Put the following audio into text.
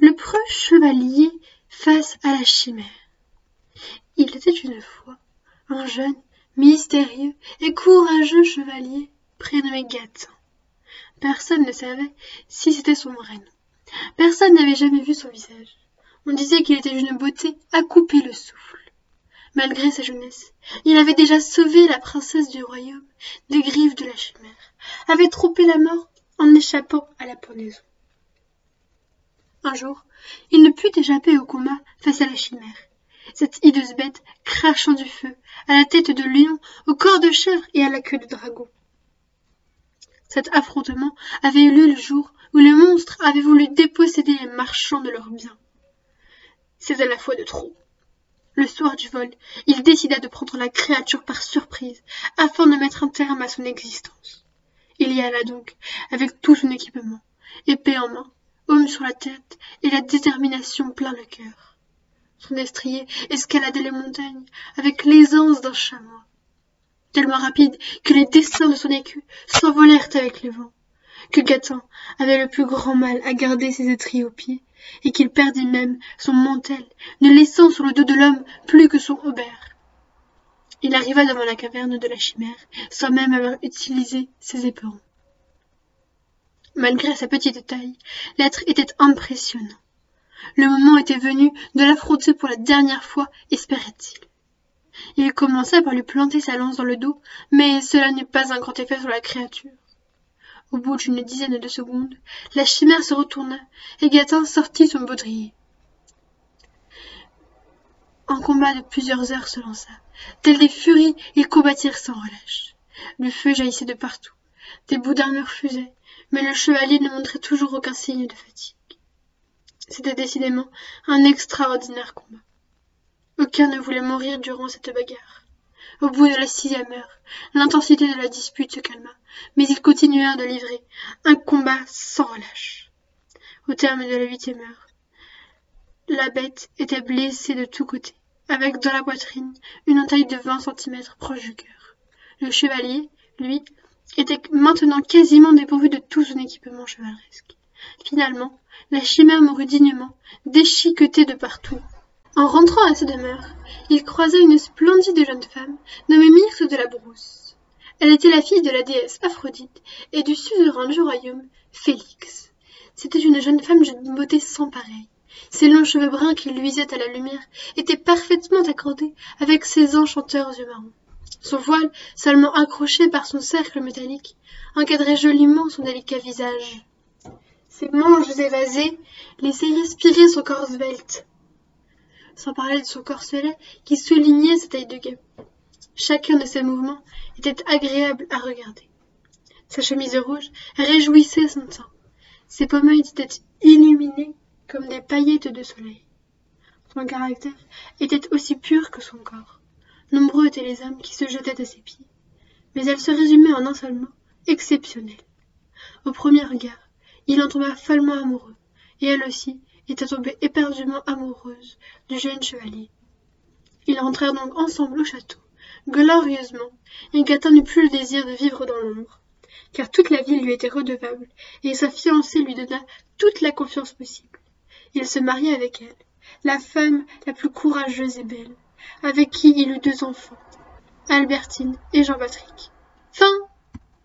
Le preux chevalier face à la chimère. Il était une fois un jeune, mystérieux et courageux chevalier prénommé Gatin. Personne ne savait si c'était son vrai nom. Personne n'avait jamais vu son visage. On disait qu'il était d'une beauté à couper le souffle. Malgré sa jeunesse, il avait déjà sauvé la princesse du royaume des griffes de la chimère, avait trompé la mort en échappant à la pendaison. Un jour, il ne put échapper au combat face à la chimère. Cette hideuse bête crachant du feu, à la tête de lion, au corps de chèvre et à la queue de dragon. Cet affrontement avait eu lieu le jour où le monstre avait voulu déposséder les marchands de leurs biens. C'était la fois de trop. Le soir du vol, il décida de prendre la créature par surprise, afin de mettre un terme à son existence. Il y alla donc, avec tout son équipement, épée en main, homme sur la tête et la détermination plein le cœur. Son estrier escaladait les montagnes avec l'aisance d'un chamois tellement rapide que les dessins de son écu s'envolèrent avec les vents, que Gatin avait le plus grand mal à garder ses étriers aux pieds, et qu'il perdit même son mantel, ne laissant sur le dos de l'homme plus que son aubert. Il arriva devant la caverne de la chimère, sans même avoir utilisé ses éperons. Malgré sa petite taille, l'être était impressionnant. Le moment était venu de l'affronter pour la dernière fois, espérait-il. Il commença par lui planter sa lance dans le dos, mais cela n'eut pas un grand effet sur la créature. Au bout d'une dizaine de secondes, la chimère se retourna et Gatin sortit son baudrier. Un combat de plusieurs heures se lança. Tels des furies, ils combattirent sans relâche. Le feu jaillissait de partout. Des bouts d'armure fusaient, mais le chevalier ne montrait toujours aucun signe de fatigue. C'était décidément un extraordinaire combat. Aucun ne voulait mourir durant cette bagarre. Au bout de la sixième heure, l'intensité de la dispute se calma, mais ils continuèrent de livrer un combat sans relâche. Au terme de la huitième heure, la bête était blessée de tous côtés, avec dans la poitrine une entaille de vingt centimètres proche du cœur. Le chevalier, lui, était maintenant quasiment dépourvu de tout chevaleresque. Finalement, la chimère mourut dignement, déchiquetée de partout, en rentrant à sa demeure, il croisa une splendide jeune femme nommée Myrte de la Brousse. Elle était la fille de la déesse Aphrodite et du suzerain du royaume, Félix. C'était une jeune femme d'une beauté sans pareille. Ses longs cheveux bruns qui luisaient à la lumière étaient parfaitement accordés avec ses enchanteurs yeux marrons. Son voile, seulement accroché par son cercle métallique, encadrait joliment son délicat visage. Ses manches évasées laissaient respirer son corps svelte, sans parler de son corselet qui soulignait sa taille de guêpe. Chacun de ses mouvements était agréable à regarder. Sa chemise rouge réjouissait son teint. Ses pommettes étaient illuminées comme des paillettes de soleil. Son caractère était aussi pur que son corps. Nombreux étaient les hommes qui se jetaient à ses pieds. Mais elle se résumait en un seul mot, exceptionnel. Au premier regard, il en tomba follement amoureux, et elle aussi était tombée éperdument amoureuse du jeune chevalier. Ils rentrèrent donc ensemble au château, glorieusement, et Gatin n'eut plus le désir de vivre dans l'ombre, car toute la ville lui était redevable, et sa fiancée lui donna toute la confiance possible. Il se maria avec elle, la femme la plus courageuse et belle, avec qui il eut deux enfants, Albertine et Jean-Patrick. Fin